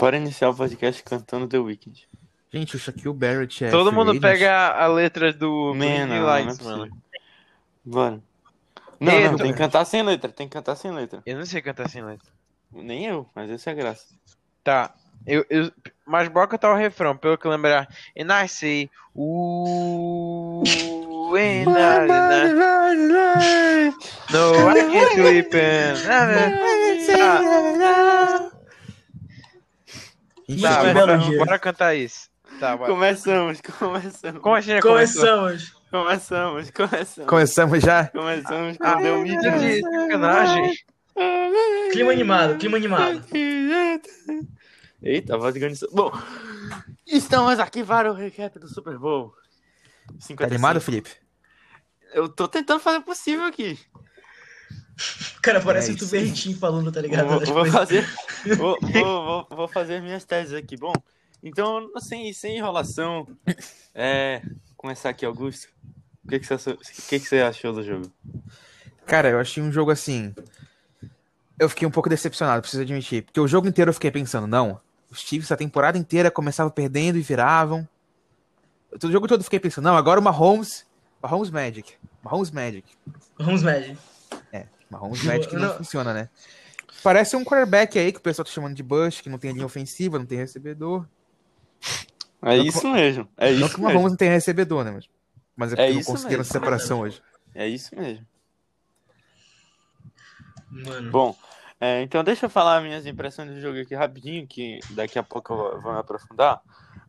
Bora iniciar o podcast cantando The Weeknd. Gente, o Shaquille Barrett é. Todo mundo pega a letra do Man, é Lights, mano. Bora. Não, não, tem que cantar sem letra, tem que cantar sem letra. Eu não sei cantar sem letra. Nem eu, mas essa é a graça. Tá. Eu, eu, mas bora cantar o refrão, pelo que lembrar. And I say, ooh, and I, no, I can't sleep and... Tá, Gente, tá, bora, cantar isso. Tá, bora. Começamos, começamos. Como a gente já? Começamos. Começamos, começamos. Começamos já? Começamos com Ah, The meu Weeknd. mídia de sacanagem. Clima animado, clima animado. Eita, a voz de grande. Bom, estamos aqui para o recap do Super Bowl. Tá 55. animado, Felipe? Eu tô tentando fazer o possível aqui. Cara, parece É o isso. Tubertinho falando, tá ligado? Vou, vou fazer, vou, vou, vou, vou fazer minhas teses aqui. Bom, então, sem, sem enrolação, é, começar aqui, Augusto. O que, que, você, achou- o que, que você achou do jogo? Cara, eu achei um jogo assim. Eu fiquei um pouco decepcionado, preciso admitir. Porque o jogo inteiro eu fiquei pensando, não. Os Chiefs a temporada inteira começavam perdendo e viravam. O jogo todo eu fiquei pensando, não, agora o Mahomes. Mahomes Magic. Mahomes Magic. Vamos, Magic. Mahomes Magic não, Não. funciona, né? Parece um quarterback aí que o pessoal tá chamando de Bush, que não tem linha ofensiva, não tem recebedor. É Não, isso mesmo. É não isso que o mesmo. Mahomes não tem recebedor, né? Mas, mas é É porque não isso conseguiram mesmo. separação hoje. É isso mesmo. Mano. Bom, é, então deixa eu falar minhas impressões do jogo aqui rapidinho, que daqui a pouco eu vou- vou me aprofundar.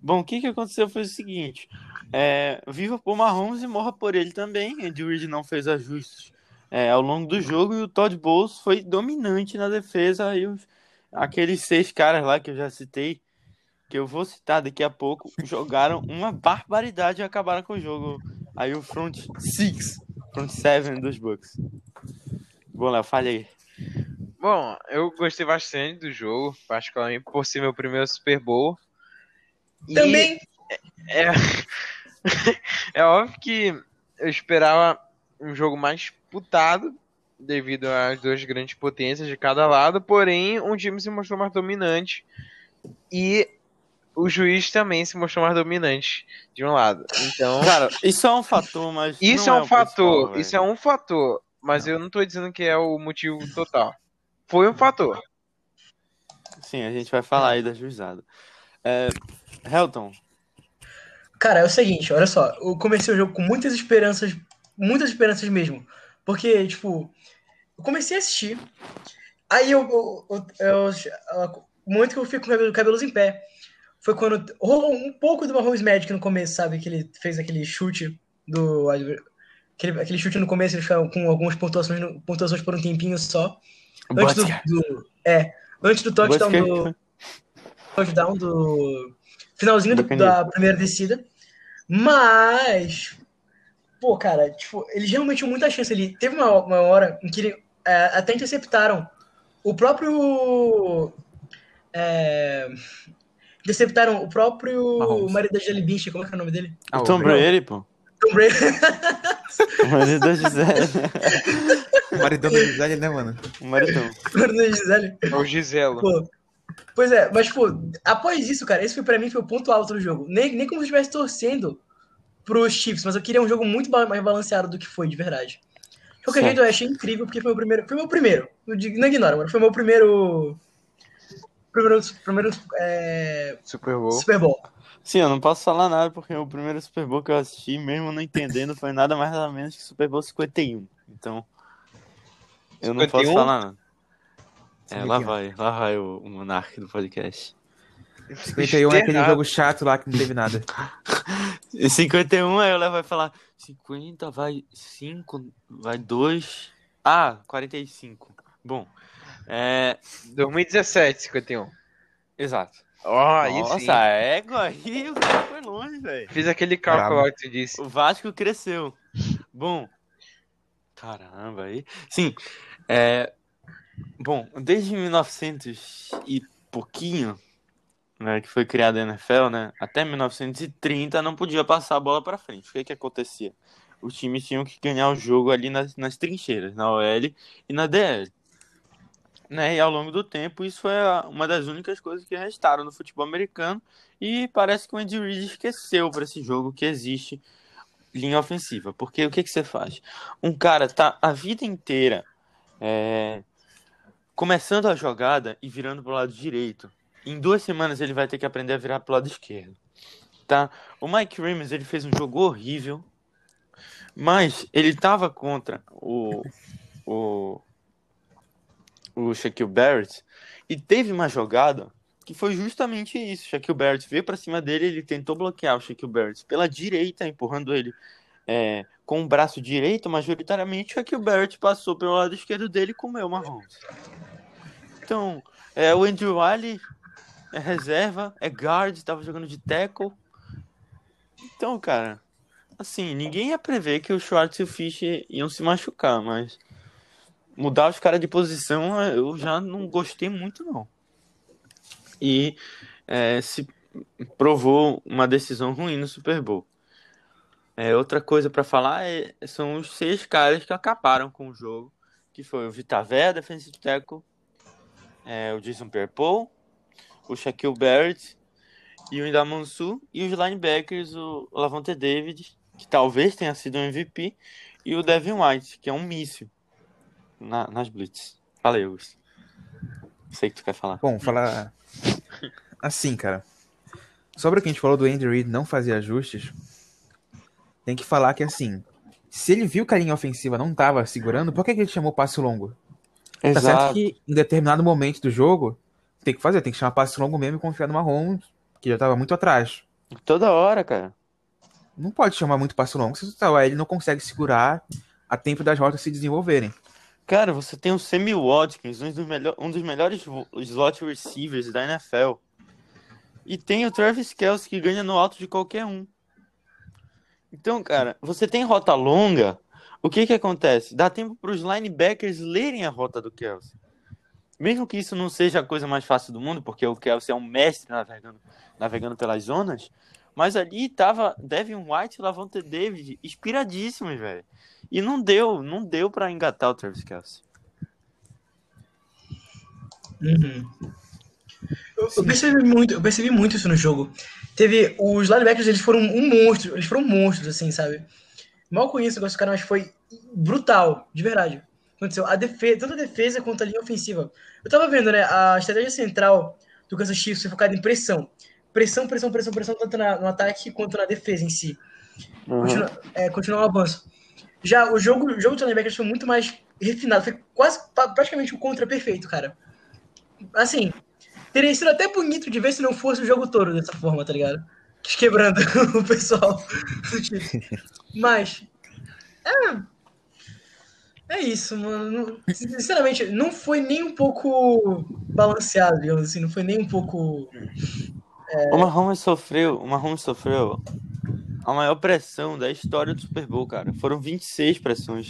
Bom, o que, que aconteceu foi o seguinte: é, viva por Mahomes e morra por ele também. Andy Reid não fez ajustes é, ao longo do jogo e o Todd Bowles foi dominante na defesa. E os- aqueles seis caras lá que eu já citei, que eu vou citar daqui a pouco, jogaram uma barbaridade e acabaram com o jogo. Aí o front six, front seven dos Bucks. Bom, Léo, fale aí. Bom, eu gostei bastante do jogo, particularmente por ser meu primeiro Super Bowl. E Também. É, é óbvio que eu esperava um jogo mais disputado, devido às duas grandes potências de cada lado, porém um time se mostrou mais dominante e o juiz também se mostrou mais dominante de um lado. Então, Cara, isso é um fator, mas. isso não é um o fator, principal, isso é um fator, mas eu não tô dizendo que é o motivo total. Foi um fator. Sim, a gente vai falar aí da juizada. É, Helton, Cara, é o seguinte, olha só. Eu comecei o jogo com muitas esperanças, muitas esperanças mesmo. Porque, tipo, eu comecei a assistir. Aí eu. eu, eu- eu- o momento que eu fico com cabelo- cabelos em pé foi quando rolou um pouco do Mahomes Magic no começo, sabe? Que ele fez aquele chute do. Aquele, aquele chute no começo, ele ficava com algumas pontuações, no- pontuações por um tempinho só. Antes do, do- é, antes do touchdown do touchdown do finalzinho do- da primeira descida. Mas pô, cara, tipo, eles realmente tinham muita chance ali. Teve uma, uma hora em que ele, é, até interceptaram o próprio é, interceptaram o próprio Mahomes. marido da Jelly como é que é o nome dele? Ah, o Tom Brady, pô. Tom Brady. O marido da Gisele. O maridão da Gisele, né, mano? O maridão. O marido da Gisele. É o Giselo. Pô, pois é, mas, pô, após isso, cara, esse foi pra mim foi o ponto alto do jogo. Nem, nem como se eu estivesse torcendo pros Chiefs, mas eu queria um jogo muito mais balanceado do que foi, de verdade. De qualquer Certo. jeito, eu achei incrível, porque foi o primeiro. Foi meu primeiro. Não ignora, mano. Foi meu primeiro. Primeiro, primeiro é, Super Bowl. Super Bowl. Sim, eu não posso falar nada porque o primeiro Super Bowl que eu assisti, mesmo não entendendo, foi nada mais nada menos que Super Bowl 51. Então, eu não posso 51? falar nada. É, lá 51. vai, lá vai o, o monarca do podcast. 51 é aquele jogo chato lá que não teve nada. E 51, aí o Léo vai falar 50, vai 5, vai 2. Ah, 45. Bom, é. 2017, 51. Exato. Sim. Nossa, a égua aí, o cara foi longe, velho. Fiz aquele cálculo que tu disse. O Vasco cresceu. Bom. Caramba, aí. Sim. É. Bom, desde 1900 e pouquinho, né, que foi criada a NFL, né, até 1930 não podia passar a bola pra frente. O que que acontecia? Os times tinham que ganhar o jogo ali nas, nas trincheiras, na OL e na DL. né? E ao longo do tempo, isso foi uma das únicas coisas que restaram no futebol americano. E parece que o Andy Reid esqueceu para esse jogo que existe linha ofensiva. Porque o que, que você faz? Um cara tá a vida inteira é, começando a jogada e virando pro lado direito. Em duas semanas ele vai ter que aprender a virar pro lado esquerdo. Tá? O Mike Reeves ele fez um jogo horrível, mas ele tava contra o o o Shaquille Barrett e teve uma jogada que foi justamente isso. Shaquille Barrett veio para cima dele, ele tentou bloquear o Shaquille Barrett pela direita, empurrando ele é, com o braço direito, majoritariamente. O Shaquille Barrett passou pelo lado esquerdo dele e comeu o Mahomes. Então, é, o Andrew Wiley é reserva, é guard, estava jogando de tackle. Então, cara, assim, ninguém ia prever que o Schwartz e o Fischer iam se machucar, mas mudar os caras de posição eu já não gostei muito, não. E é, se provou uma decisão ruim no Super Bowl. É, outra coisa para falar é, são os seis caras que acabaram com o jogo, que foi o Vitaver, defensive tackle, é, o Jason Pierre-Paul, o Shaquille Barrett e o Indamansu, e os linebackers, o Lavonte David, que talvez tenha sido um MVP, e o Devin White, que é um míssil na- nas blitz. Fala aí, Augusto. Sei que tu quer falar. Bom, falar assim, cara. Sobre o que a gente falou do Andy Reid não fazer ajustes, tem que falar que assim, se ele viu que a linha ofensiva não tava segurando, por que, que ele chamou passe longo? Tá certo que em determinado momento do jogo tem que fazer, tem que chamar passe longo mesmo e confiar no Mahomes, que já tava muito atrás. Toda hora, cara. Não pode chamar muito passe longo, se o ele não consegue segurar a tempo das rotas se desenvolverem. Cara, você tem o Sammy Watkins, um dos, melhor, um dos melhores slot receivers da NFL. E tem o Travis Kelce que ganha no alto de qualquer um. Então, cara, você tem rota longa, o que que acontece? Dá tempo para os linebackers lerem a rota do Kelce. Mesmo que isso não seja a coisa mais fácil do mundo, porque o Kelce é um mestre navegando, navegando pelas zonas, mas ali tava Devin White e Lavonte David inspiradíssimos, velho. E não deu, não deu para engatar o Travis Kelce. Uhum. Eu, eu percebi muito, eu percebi muito isso no jogo. Teve os linebackers, eles foram um monstro, eles foram monstros assim, sabe? Mal conheço o negócio do cara, mas foi brutal, de verdade. Aconteceu a defesa, tanto a defesa quanto a linha ofensiva. Eu tava vendo, né, a estratégia central do Kansas Chiefs foi focada em pressão. Pressão, pressão, pressão, pressão, tanto na- no ataque quanto na defesa em si. Continua, é, continuar o avanço. Já o jogo, o jogo de linebackers foi muito mais refinado, foi quase praticamente o contra perfeito, cara. Assim, teria sido até bonito de ver se não fosse o jogo todo dessa forma, tá ligado? Quebrando o pessoal do time. Mas, é, é isso, mano. Sinceramente, não foi nem um pouco balanceado, digamos assim, não foi nem um pouco. O Mahomes sofreu, o Mahomes sofreu a maior pressão da história do Super Bowl, cara. Foram 26 pressões.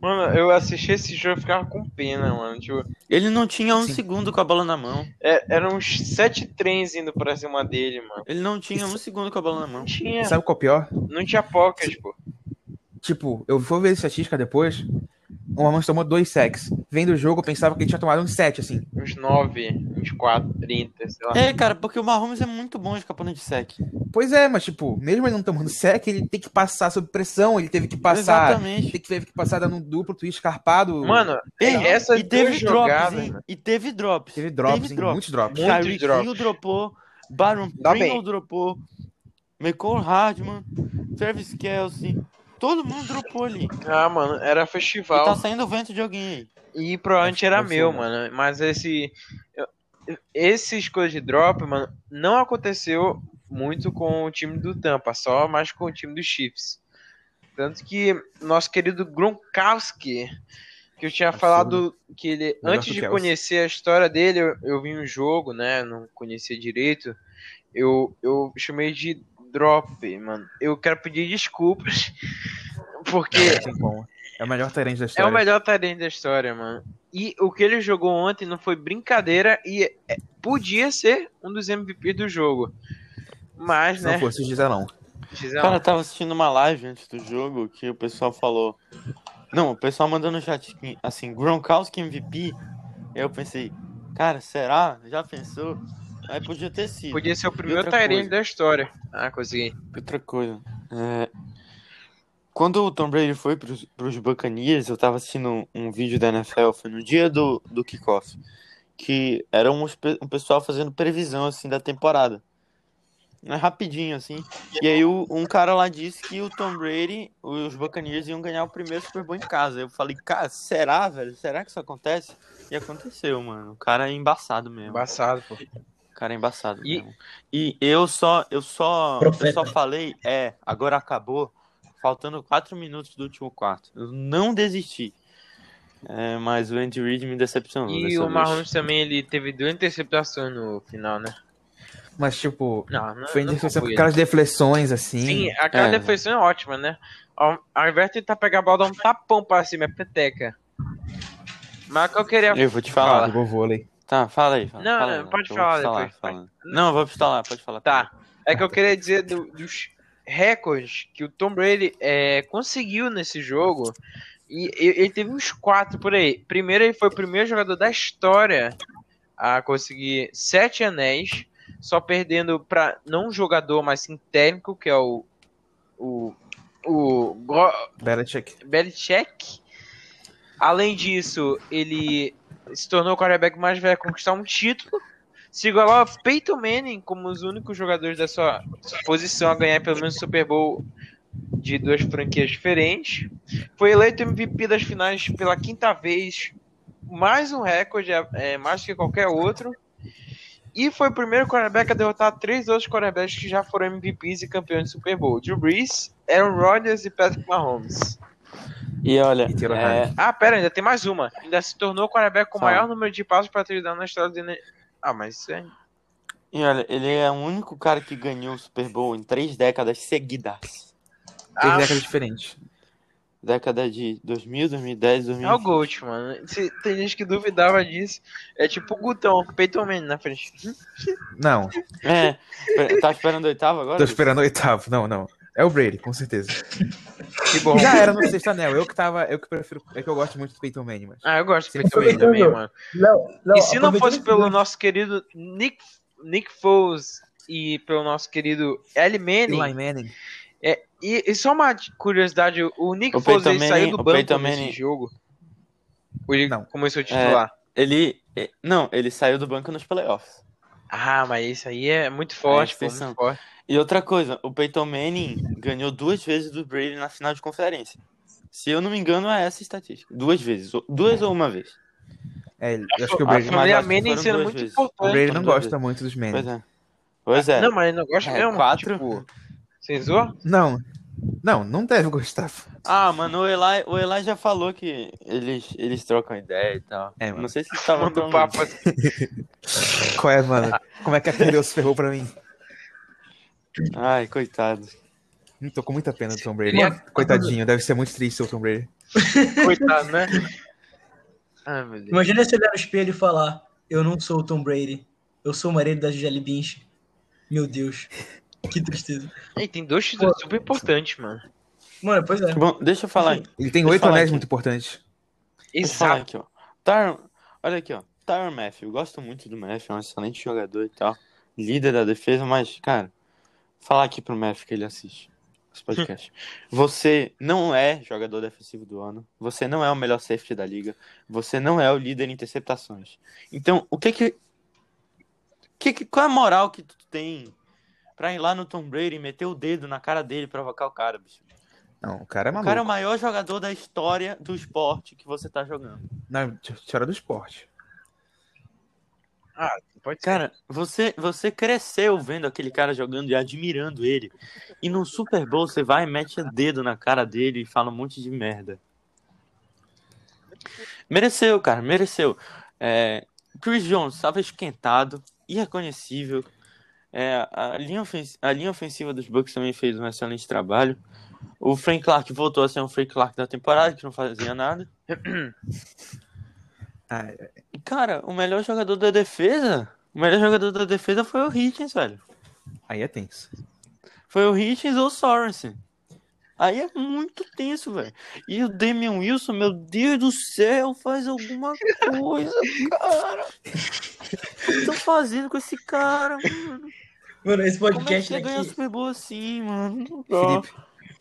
Mano, eu assisti esse jogo e ficava com pena, mano. Tipo, Ele não tinha um Sim. segundo com a bola na mão. é- eram uns sete trens indo pra cima dele, mano. Ele não tinha um segundo com a bola na mão. Não tinha, Sabe qual é o pior? não tinha pocket, pô. Tipo, eu vou ver a estatística depois. O Mahomes tomou dois sacks. Vendo o jogo, eu pensava que ele tinha tomado uns sete, assim. Uns nove, uns quatro, trinta, sei lá. É, cara, porque o Mahomes é muito bom escapando de sec. Pois é, mas tipo, mesmo ele não tomando sec, ele tem que passar sob pressão, ele teve que passar. Exatamente. Teve que passar dando um duplo twist escarpado. Mano, Ei, essas e teve duas drops, jogadas, hein? mano. E teve drops. teve drops, teve hein? drops. muitos drops. Muitos Tyreek drops. Dropou, Baron bem. dropou, Michael Hardman, Travis Kelsey, todo mundo dropou ali. Ah, mano, era E festival. tá saindo vento de alguém aí. E provavelmente era meu, ser, mano. Mas esse. Esses coisas de drop, mano, não aconteceu muito com o time do Tampa, só mais com o time dos Chiefs. Tanto que nosso querido Gronkowski, que eu tinha falado que ele, antes de Kelsey. conhecer a história dele, eu, eu vi um jogo, né? Não conhecia direito. Eu, eu chamei de drop, mano. Eu quero pedir desculpas, porque como. É o melhor Tyrande da é história. o melhor talento da história, mano. E o que ele jogou ontem não foi brincadeira e é- podia ser um dos MVP do jogo. Mas, Se né? não fosse o Giselão. Gisele, Cara, eu tava assistindo uma live antes do jogo que o pessoal falou. Não, o pessoal mandou no chat que, assim, Gronkowski MVP eu pensei, cara, será? Já pensou? Aí podia ter sido. Podia ser o primeiro coisa? da história. Ah, consegui. Outra coisa. é, Quando o Tom Brady foi pros, pros Buccaneers, eu tava assistindo um, um vídeo da NFL, foi no dia do, do kickoff, que era pe- um pessoal fazendo previsão, assim, da temporada. É rapidinho, assim. E aí o- um cara lá disse que o Tom Brady, os Buccaneers iam ganhar o primeiro Super Bowl em casa. Eu falei, cara, será, velho? Será que isso acontece? E aconteceu, mano. O cara é embaçado mesmo. Embaçado, pô. Cara é embaçado E- mesmo. E eu só, eu só, eu só falei, é, agora acabou, faltando quatro minutos do último quarto. Eu não desisti. É, mas o Andy Reid me decepcionou. E o. Mahomes também, ele teve duas interceptações no final, né? Mas, tipo, Não, não, foi deflexão, foi. aquelas deflexões assim. Sim, aquela É. deflexão é ótima, né? Ao, ao invés de tentar pegar a bola, dar um tapão pra cima, é peteca. Mas o que eu queria Eu vou te falar. Jogou vôlei. Tá, fala aí. Fala, Não, fala não, aí, pode falar depois, fala. Não, vou pistolar, pode falar. Tá. É que eu queria dizer do- dos recordes que o Tom Brady é, conseguiu nesse jogo. E e- ele teve uns quatro por aí. Primeiro, ele foi o primeiro jogador da história a conseguir sete anéis, só perdendo para não um jogador, mas sim técnico, que é o. O. O. Go- Belichick. Belichick. Além disso, ele se tornou o quarterback mais velho a conquistar um título. Se igualou a Peyton Manning como os únicos jogadores da sua posição a ganhar pelo menos Super Bowl de duas franquias diferentes. Foi eleito MVP das finais pela quinta vez, mais um recorde, é, mais que qualquer outro. E foi o primeiro quarterback a derrotar três outros quarterbacks que já foram MVPs e campeões de Super Bowl: Drew Brees, Aaron Rodgers e Patrick Mahomes. E olha, E é. Ah, pera, ainda tem mais uma. Ainda se tornou o quarterback com o maior número de passos para touchdown na história do. Ah, mas isso é. e olha, ele é o único cara que ganhou o Super Bowl em três décadas seguidas. Três Ah, décadas diferentes. Década de 2000, 2010, 2020. É o Gold, mano. Se- tem gente que duvidava disso. É tipo o Gutão, Peyton Manning na frente. Não, É, tá esperando o oitavo agora? tô esperando o oitavo. Não, não. É o Brady, com certeza. Que bom. Já era no sexto anel. Eu que tava. Eu que prefiro. É que eu gosto muito do Peyton Manning, mas. Ah, eu gosto do Peyton Manning também, mano. Não, não, E se não fosse pelo nosso querido Nick, Nick Foles e pelo nosso querido Eli Manning. Eli Manning. E, e só uma curiosidade: o Nick O Foles ele saiu Manning- do banco Peyton nesse Manning- jogo. Ele Não. começou a titular? Ele. é, Não, ele saiu do banco nos playoffs. Ah, mas isso aí é muito forte, pô, exceção. muito forte. E outra coisa, o Peyton Manning ganhou duas vezes do Brady na final de conferência. Se eu não me engano, é essa a estatística. Duas vezes. ou- Duas ou uma vez. É, eu acho que o Brady, mas acho que Manning sendo muito vezes. o importante. Brady foram não gosta muito dos Pois Manning. é. Pois é. Não, mas ele não gosta É, mesmo. quatro. Tipo, você zoou? Não. Não, não deve gostar. Ah, mano, o Eli, o Eli já falou que eles, eles trocam ideia e tal. É, mano. Não sei se tava Manda tão... um papo assim. Qual é, mano? Como é que a perdeu se ferrou pra mim? Ai, coitado. Hum, Tô com muita pena do Tom Brady. Mano, Coitadinho, deve ser muito triste o Tom Brady. Coitado, né? Ai, meu Deus. Imagina se olhar no espelho e falar: Eu não sou o Tom Brady, eu sou o marido da Gisele Bündchen. Meu Deus, que tristeza. E tem dois títulos super importantes, mano. Mano, pois é. Bom, deixa eu falar. Ele tem oito anéis aqui. muito importantes. Exato. aqui, ó. Tyron, olha aqui, ó. Tyron Matthew. Eu gosto muito do Matthew, é um excelente jogador e tal. Líder da defesa, mas, cara, falar aqui pro Matthew que ele assiste esse podcast. Você não é jogador defensivo do ano. Você não é o melhor safety da liga. Você não é o líder em interceptações. Então, o que que. que, que qual é a moral que tu tem pra ir lá no Tom Brady e meter o dedo na cara dele e provocar o cara, bicho? Não, o cara é O maluco. cara é o maior jogador da história do esporte que você tá jogando. Não, história do esporte. Pode ser. Cara, você, você cresceu vendo aquele cara jogando e admirando ele. E no Super Bowl você vai e mete o dedo na cara dele e fala um monte de merda. Mereceu, cara, mereceu. É, Chris Jones estava esquentado, irreconhecível. É, a, linha ofensiva, a linha ofensiva dos Bucks também fez um excelente trabalho. O Frank Clark voltou a ser um Frank Clark da temporada, que não fazia nada. É- E, Cara, o melhor jogador da defesa, o melhor jogador da defesa foi o Hitchens, velho. aí é tenso. Foi o Hitchens ou o Sorensen. Aí é muito tenso, velho. E o Damian Wilson, meu Deus do céu, faz alguma coisa, cara. O que estão fazendo com esse cara, mano? Mano, esse Como é que podcast você ganha. Super Bowl assim, mano? Não dá. Felipe,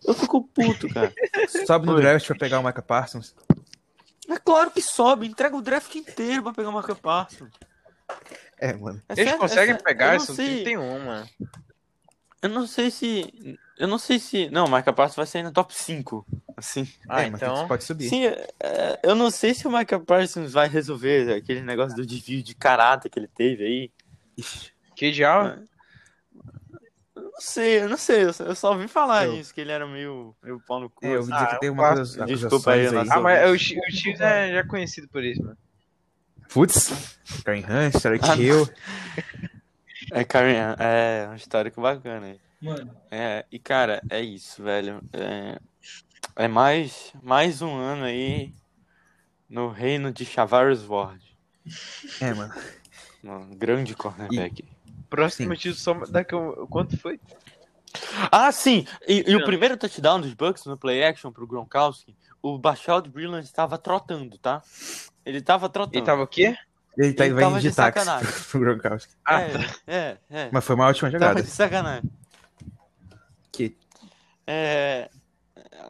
Eu fico puto, cara. sobe no Oi. draft pra pegar o Micah Parsons. É claro que sobe, entrega o draft inteiro pra pegar o Marca Passo. É, mano. É Eles conseguem é pegar, são sei, 31, mano. Eu não sei se. Eu não sei se. Não, o Marca Passo vai sair na top 5. Assim. Ah, é, mas então. pode subir. Sim, é, eu não sei se o Michael Parsons vai resolver aquele negócio do desvio de caráter que ele teve aí. Que diabo? Eu não sei, eu não sei. Eu só, ouvi falar Eu- isso, que ele era meio, meio pau no cu. É, eu ouvi assim. dizer Ah, que tem uma coisa. Desculpa aí, nossa- Ah, mas o, Chi- o Chiefs é já conhecido por isso, mano. Putz, Karen Hunt, Tarek Ah, Hill. É, Karen, é um histórico bacana aí. Mano, É, e cara, é isso, velho. É, é mais, mais um ano aí no reino de Chavarius Ward. É, mano. Um grande cornerback. Próximo Sim. título só daqui a... Quanto foi? Ah, sim! E, e o primeiro touchdown dos Bucks no play action pro Gronkowski, o Bashard Brilland estava trotando, tá? Ele tava trotando. Ele tava o quê? Ele tá Ele vai tava indo de de táxi sacanagem. pro Gronkowski. Ah, é, é, é. Mas foi uma ótima Tava jogada. de sacanagem. Que... É,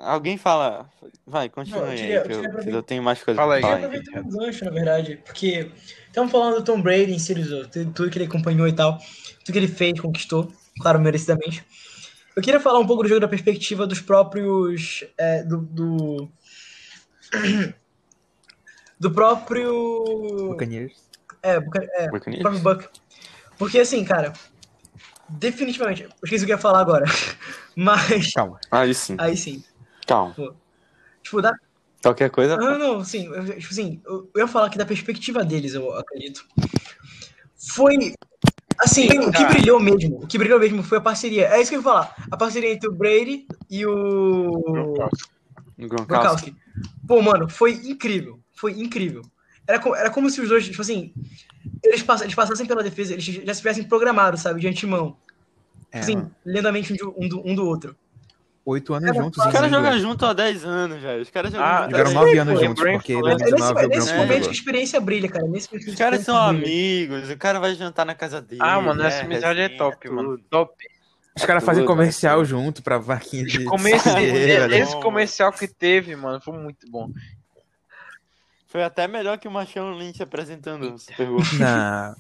Alguém fala. Vai, continua Não, eu aí, queria- que eu eu, queria eu tenho mais coisa Fala pra aí. Eu falar. queria aí. aproveitar um gancho, na verdade, porque estamos falando do Tom Brady em si, do- tudo tudo que ele acompanhou e tal, tudo que ele fez, conquistou, claro, merecidamente. Eu queria falar um pouco do jogo da perspectiva dos próprios. é, do, do. do próprio. Buccaneers. É, Buca- é, Buccaneers? próprio Buck. Porque assim, cara, definitivamente, eu esqueci o que eu ia falar agora, mas. Calma. Aí sim, Aí sim, calma. tipo, dá, Qualquer coisa. Não, não, sim, tipo assim, eu, eu ia falar que da perspectiva deles, eu acredito. Foi. Assim, o que brilhou mesmo, o que brilhou mesmo foi a parceria. É isso que eu ia falar. A parceria entre o Brady e o Gronkowski. Gronkowski. Pô, mano, foi incrível. Foi incrível. Era, co- era como se os dois, tipo assim, eles, pass, eles passassem pela defesa, eles já se tivessem programado, sabe, de antemão. É, Tipo assim, mano. lentamente um, de- um do, um do outro. Oito anos Cara, juntos. Os caras jogam junto há 10 anos, velho. Os caras jogam Ah, junto há Tiveram 10 nove sei, anos pô, juntos, Brain porque em É 2019 o nesse, é nesse É. momento que a experiência brilha, cara. Nesse Os caras são amigos, o cara vai jantar na casa dele. Ah, mano, essa é, amizade é top, mano. Top. Os caras É fazem comercial é junto pra vaquinha de. Né? esse comercial que teve, mano, foi muito bom. Foi até melhor que o Machão Lynch apresentando o Super Bowl. Na.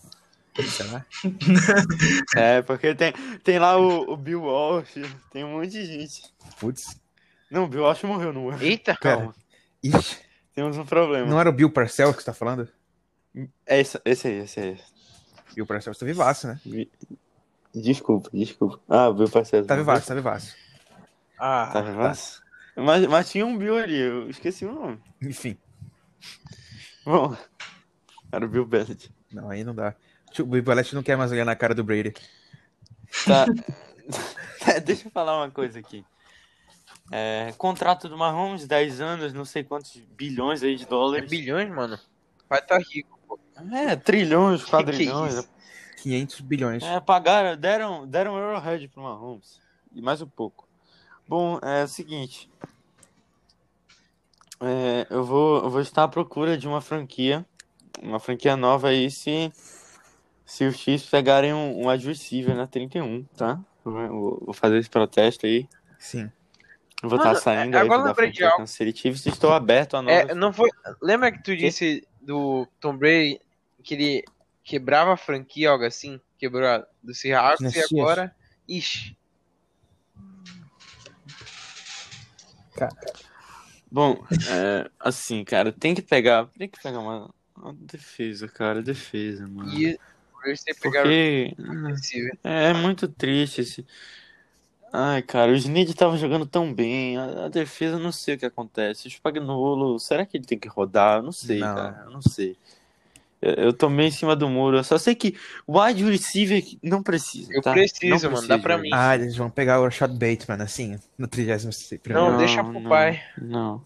Será? É, porque tem, tem lá o, o Bill Walsh, tem um monte de gente. Putz. Não, o Bill Walsh morreu no ano. Eita, Calma, Ixi, temos um problema. não era o Bill Parcells que você tá falando? É esse, esse aí, esse aí. Bill Parcells tá vivaço, né? Desculpa, desculpa. Ah, o Bill Parcells. Tá vivaço, tá vivaço. Ah, Tá vivaço? Mas, mas tinha um Bill ali, eu esqueci o nome. Enfim. Bom, era o Bill Bennett. Não, aí não dá. O Bill Belichick não quer mais olhar na cara do Brady. Tá. É, Deixa eu falar uma coisa aqui. É, contrato do Mahomes, 10 anos, não sei quantos bilhões aí de é dólares. bilhões, mano. Vai tá rico, pô. É, trilhões, Que quadrilhões. isso? 500 bilhões. É, pagaram, deram, deram Arrowhead pro Mahomes. E mais um pouco. Bom, é o seguinte. É, eu, vou, eu vou estar à procura de uma franquia. Uma franquia nova aí se, se os Chiefs pegarem um, um receiver na 31, tá? Vou, vou fazer esse protesto aí. Sim. Eu vou estar saindo é, aí agora da franquia algo. Kansas City Chiefs. Estou aberto a novas. É, não foi. Lembra que tu disse do Tom Brady que ele quebrava a franquia, algo assim? Quebrou a do Seahawks e agora. Ixi. Bom, é, assim, cara, tem que pegar. Tem que pegar uma, uma defesa, cara. Defesa, mano. E Porque. É muito triste esse. Ai, cara, o Snead tava jogando tão bem. A, a defesa, eu não sei o que acontece. O Spagnolo, será que ele tem que rodar? Eu não sei, Não. cara. Eu não sei. Eu, eu tomei em cima do muro. Eu só sei que o wide receiver não precisa. Eu tá? preciso, Não mano, dá pra mim. Ah, eles vão pegar o Rashad Bateman, assim, no 31 Não, deixa pro pai. Não.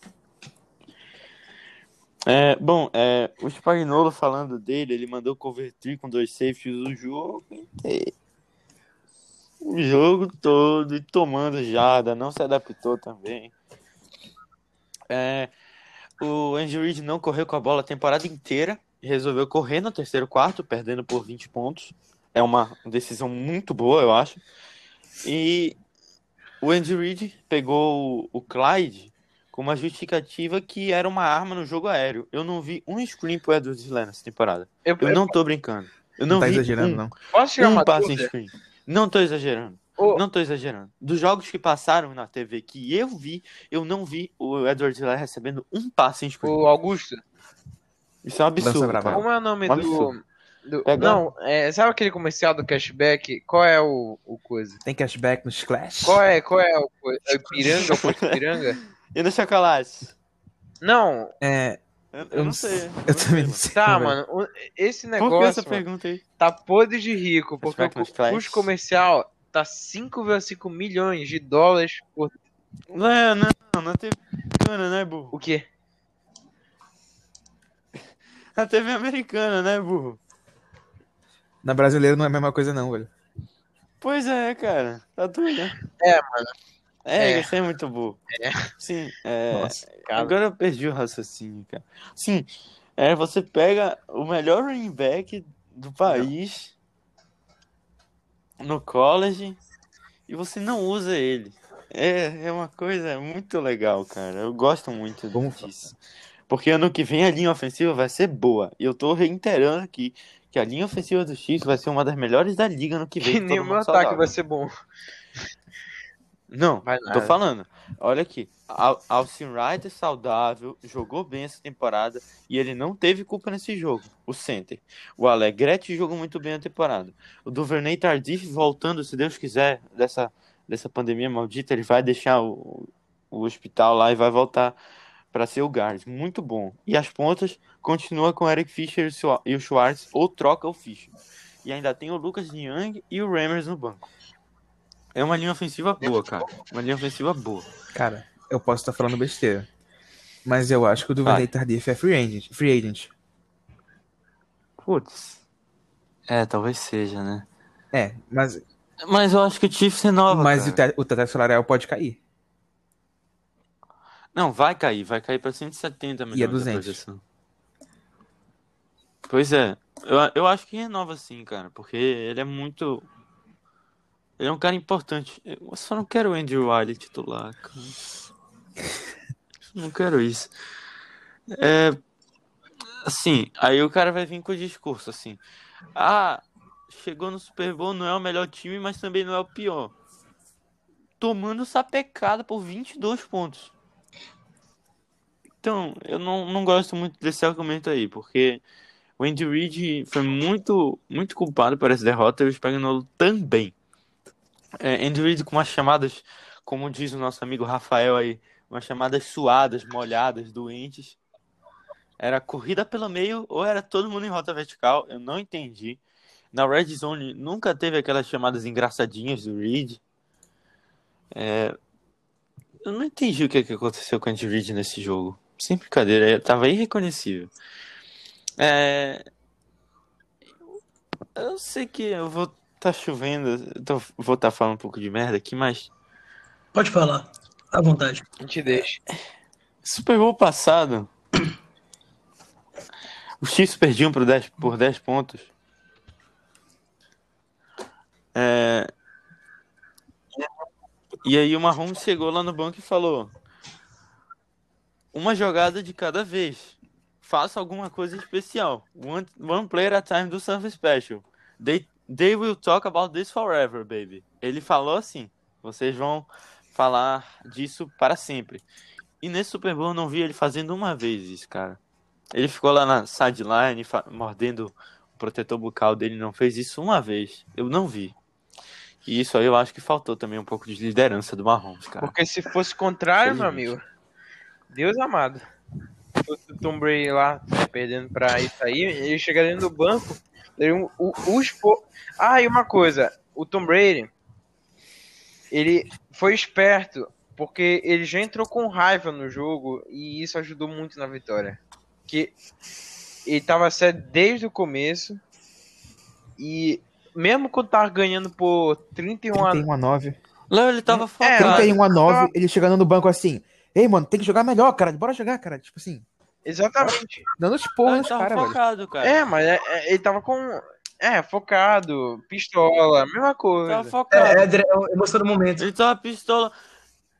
É, bom, é, o Spagnolo falando dele, ele mandou cover 3 com dois safeties o jogo inteiro. o jogo todo e tomando jada, não se adaptou também. É, o Andrew Reid não correu com a bola a temporada inteira resolveu correr no terceiro quarto, perdendo por 20 pontos. É uma decisão muito boa, eu acho. E o Andy Reid pegou o Clyde com uma justificativa que era uma arma no jogo aéreo. Eu não vi um screen pro Edward Hiller nessa temporada. Eu, Eu eu- não tô brincando. Eu não, Não, tá vi exagerando, um, não. posso tirar um uma passe em dúvida? screen. Não tô exagerando. Ô, Não tô exagerando. Dos jogos que passaram na TV que eu vi, eu não vi o Edward Hiller recebendo um passe em screen. o Augusto, Isso é um absurdo. como é o nome Um do. do- Pega- Não, é, sabe aquele comercial do cashback? Qual é o, o coisa? Tem cashback nos Clash? Qual é, qual é o coisa? É o Piranga, o posto Piranga? E no chocolate? Não, É, Eu, eu não não sei. eu também não sei. tá, mano. Esse Por que negócio essa mano, pergunta aí? tá podre de rico, porque o custo comercial tá 5,5 milhões de dólares por. Não, não, não teve americana, né, burro? O quê? Na TV americana, né, burro? Na brasileira não é a mesma coisa, não, velho. Pois é, cara. Tá doido, né? É, mano. É, É. você é muito burro. É. Sim, é. Nossa. Agora eu perdi o raciocínio, cara. Sim, é, você pega o melhor running back do país no college e você não usa ele. É, é uma coisa muito legal, cara. Eu gosto muito Como- disso. Porque ano que vem a linha ofensiva vai ser boa. E eu tô reiterando aqui que a linha ofensiva do X vai ser uma das melhores da liga no que vem. Que nem o meu ataque vai ser bom. Não, tô falando. Olha aqui. Al- Alcin Wright é saudável, jogou bem essa temporada e ele não teve culpa nesse jogo. O center. O Alegrete jogou muito bem a temporada. O Duvernay Tardif voltando, se Deus quiser, dessa, dessa pandemia maldita, ele vai deixar o, o hospital lá e vai voltar para ser o guard. Muito bom. E as pontas continua com o Eric Fischer e o Schwa- o Schwartz ou troca o Fischer. E ainda tem o Lucas Young e o Ramers no banco. É uma linha ofensiva boa, cara. Uma linha ofensiva boa. Cara, eu posso estar falando besteira. Mas eu acho que o Duvernay Tardif é free agent. Free agent. Putz. É, talvez seja, né? É, mas, Mas eu acho que o Chiefs renova, mas o, cara. o teto salarial pode cair. Não, vai cair. Vai cair pra 170 milhões E é da 200. projeção. Pois é. Eu, eu acho que renova sim, cara. Porque ele é muito... Ele é um cara importante. Eu só não quero o Andrew Wiley titular, cara. Não quero isso. É... Assim, aí o cara vai vir com o discurso assim. Ah, chegou no Super Bowl, não é o melhor time, mas também não é o pior. Tomando sapecada por 22 pontos. Então, eu não, não gosto muito desse argumento aí, porque o Andy Reid foi muito, muito culpado por essa derrota e o Spagnolo também. É, Andy Reid com umas chamadas, como diz o nosso amigo Rafael aí, umas chamadas suadas, molhadas, doentes. Era corrida pelo meio ou era todo mundo em rota vertical? Eu não entendi. Na Red Zone nunca teve aquelas chamadas engraçadinhas do Reed. É, Eu não entendi o que, que aconteceu com o Andy Reid nesse jogo. Sem brincadeira, eu tava irreconhecível. É... Eu sei que eu vou tá chovendo, tô- vou estar falando um pouco de merda aqui, mas Pode falar. À vontade. A gente deixa. Super Bowl passado, os Chiefs perdiam por 10, por 10 pontos. É... E aí o Mahomes chegou lá no banco e falou: Uma jogada de cada vez. Faça alguma coisa especial. One, one player at a time do something special. They, they will talk about this forever, baby. Ele falou assim: Vocês vão falar disso para sempre. E nesse Super Bowl eu não vi ele fazendo uma vez isso, cara. Ele ficou lá na sideline mordendo o protetor bucal dele, não fez isso uma vez. Eu não vi. E isso aí eu acho que faltou também um pouco de liderança do Mahomes, cara. Porque se fosse contrário, meu amigo, Deus amado. Se fosse o Tom Brady lá perdendo pra isso aí, ele chegaria no banco, daria um, o, o expo... Ah, e uma coisa, o Tom Brady, ele foi esperto, porque ele já entrou com raiva no jogo e isso ajudou muito na vitória. Que ele tava certo desde o começo e mesmo quando tava ganhando por 31 a 31 a 9. Não, ele tava É, focado. 31 a 9, ele chegando no banco assim. Ei, mano, tem que jogar melhor, cara. Bora jogar, cara. Tipo assim, Exatamente. dando os porros ele nos tava caras, velho. focado, cara. É, mas é- é- ele tava com. É, focado, pistola, mesma coisa. Tava focado. É, é, André, é emoção do momento. Ele tava pistola.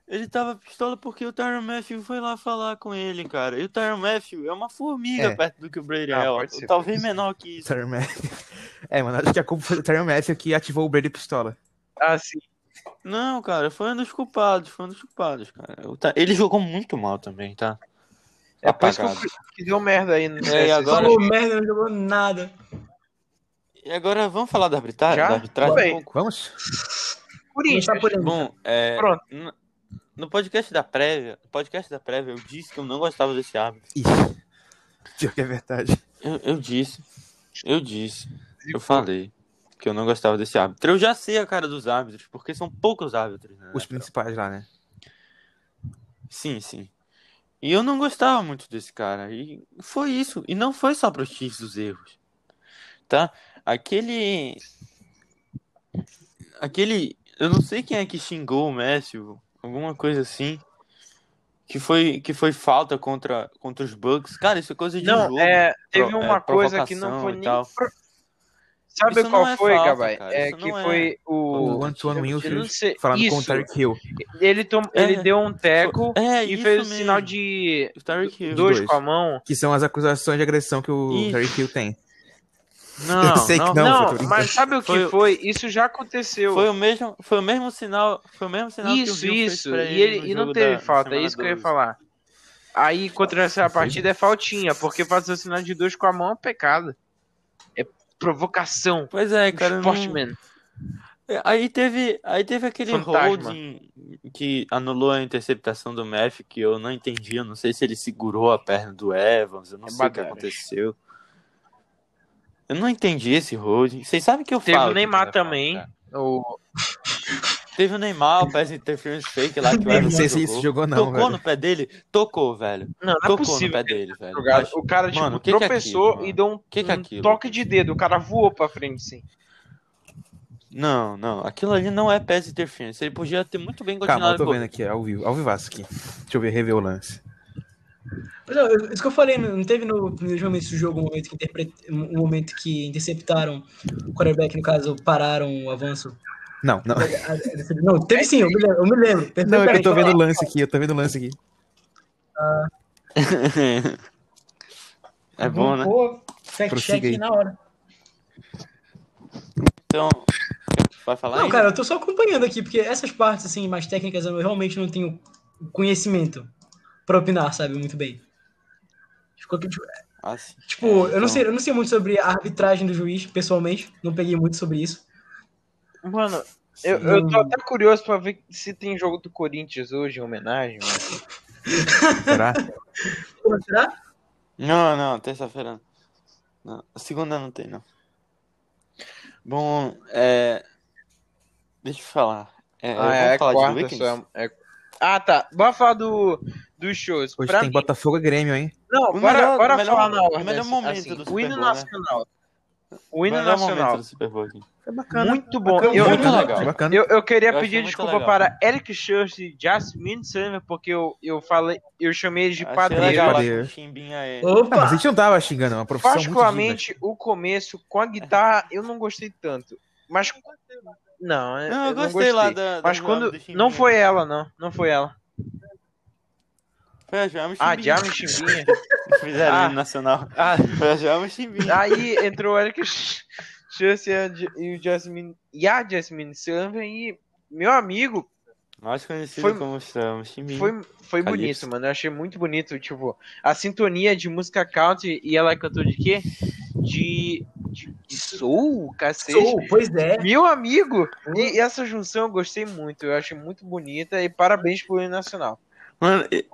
Ele tava pistola porque o Tyron Matthew foi lá falar com ele, cara. E o Tyron Matthew é uma formiga É. perto do que o Brady Ah, é. ó. Talvez menor que isso. Tyron Matthew. É, mano, acho que a culpa foi do Tyron Matthew que ativou o Brady Pistola. Ah, sim. Não, cara, foi um dos culpados. Foi um dos culpados, cara. Ele jogou muito mal também, tá? É por isso que, Apagado. deu merda aí no É, e agora- Falou merda, não jogou nada. E agora vamos falar da arbitragem? Já? Da arbitragem um pouco? Vamos? Corinthians. Tá por aí. Bom, é, Pronto. no podcast da prévia, no podcast da prévia, eu disse que eu não gostava desse árbitro. Ih, pior que é verdade. Eu, eu disse. Eu disse. Eu falei que eu não gostava desse árbitro. Eu já sei a cara dos árbitros, porque são poucos árbitros, né? Os principais lá, né? Sim, sim. E eu não gostava muito desse cara. E foi isso. E não foi só para os Chiefs os erros. Tá? Aquele. Aquele. Eu não sei quem é que xingou o Matthew. Alguma coisa assim. Que foi, que foi falta contra, contra os Bucks. Cara, isso é coisa de Não, jogo. é, teve uma é, coisa que não foi nem. pro- Sabe Isso qual não é foi, falta, Gabai? cara, É isso que é. foi O o. Antoine sei- falando com o isso. Tyreek Hill. Ele, tom... É. ele deu um teco É, e isso fez o sinal de dois dois. com a mão. Que são as acusações de agressão que o Isso. Tyreek Hill tem. Não, Eu sei que não, Não, Não, mas sabe o que Foi- foi? Isso já aconteceu. Foi o mesmo, foi o mesmo sinal, foi o mesmo sinal que o Isso, isso. E, ele e não teve da falta, é isso que eu ia 12. falar. Aí contra essa partida é faltinha, porque fazer o sinal de dois com a mão é pecado. Provocação. Pois é, cara. não- Sportman. É, Aí teve, aí teve aquele Fantasma. holding que anulou a interceptação do Math, que eu não entendi. Eu não sei se ele segurou a perna do Evans, eu não É sei o que aconteceu. Eu não entendi esse holding. Vocês sabem que eu Teve falo. o que Neymar não também. O... Teve o Neymar, o pass interference fake lá que o Eu Evans não sei se jogou. isso jogou, não, Tocou velho. no pé dele? Tocou, velho. Não, não é Tocou no possível. pé dele, velho. Mas- O cara, tipo, Mano, o que que é tropeçou aquilo, e deu um, que que é um toque de dedo. O cara voou pra frente, sim. Não, não. Aquilo ali não é pass interference. Ele podia ter muito bem Calma, eu continuado. tô vendo aqui, ao vivo, ao vivaço aqui. Deixa eu ver, rever o lance. Mas, ó, eu- isso que eu falei, não teve no primeiro momento do jogo um momento que, interpre- um momento que interceptaram o quarterback, no caso, pararam o avanço. Não, não. Não, teve sim, eu me lembro. Eu me lembro Não, é que eu tô perfeitamente. vendo o lance aqui, eu tô vendo o lance aqui. é bom, né? Pô, fact Prossiga check aí. na hora. Então, vai falar Não, aí? cara, eu tô só acompanhando aqui, porque essas partes, assim, mais técnicas, eu realmente não tenho conhecimento pra opinar, sabe, muito bem. Ficou aqui, tipo, Ah, tipo, É, eu, não então- sei, eu não sei muito sobre a arbitragem do juiz, pessoalmente, não peguei muito sobre isso. Mano, eu, eu tô até curioso pra ver se tem jogo do Corinthians hoje em homenagem. Mano. Será? Será? Não, não, terça-feira. Não. Segunda não tem, não. Bom, é. Deixa eu falar. É, Ah, vamos é, é falar quarta só. É... Ah, tá. Bora falar do, dos shows. Hoje Pra tem mim- Botafogo e Grêmio, hein? Não, O bora, melhor- bora o melhor- falar na o melhor assim, momento assim, do o Super hino Bowl, né? nacional. O hino Melhor nacional. momento do Super Bowl aqui. Foi bacana. Muito bom. Bacana, Eu, muito eu- legal. Bacana. Eu, eu queria Eu pedir desculpa legal. para Eric Church e Jasmine Summer, porque eu, eu falei, eu chamei eles de Achei padrinho. legal lá padeiro. com o Chimbinha aí. Não, mas a Opa! gente não tava xingando, é uma profissão. Particularmente, o começo com a guitarra eu não gostei tanto. Mas. Não, eu Não, eu não gostei lá gostei. da. Mas da quando. Não foi ela, não. Não foi ela. Foi a Jama Ah, Chimbinha. Jamie Chimbinha. Fizeram Ah. nacional. Ah, Foi a Jama Chimbinha. aí entrou o Eric Church e e o Jasmine. E a Jasmine Summer e. Meu amigo, Mais conhecido Foi- como Chimbinha. Foi, foi Calypso. bonito, mano. Eu achei muito bonito. Tipo, a sintonia de música country e ela cantou de quê? De. de, de soul, cacete. Sou, pois é. Meu amigo! E, e essa junção eu gostei muito. Eu achei muito bonita. E parabéns pro nacional. Mano, e,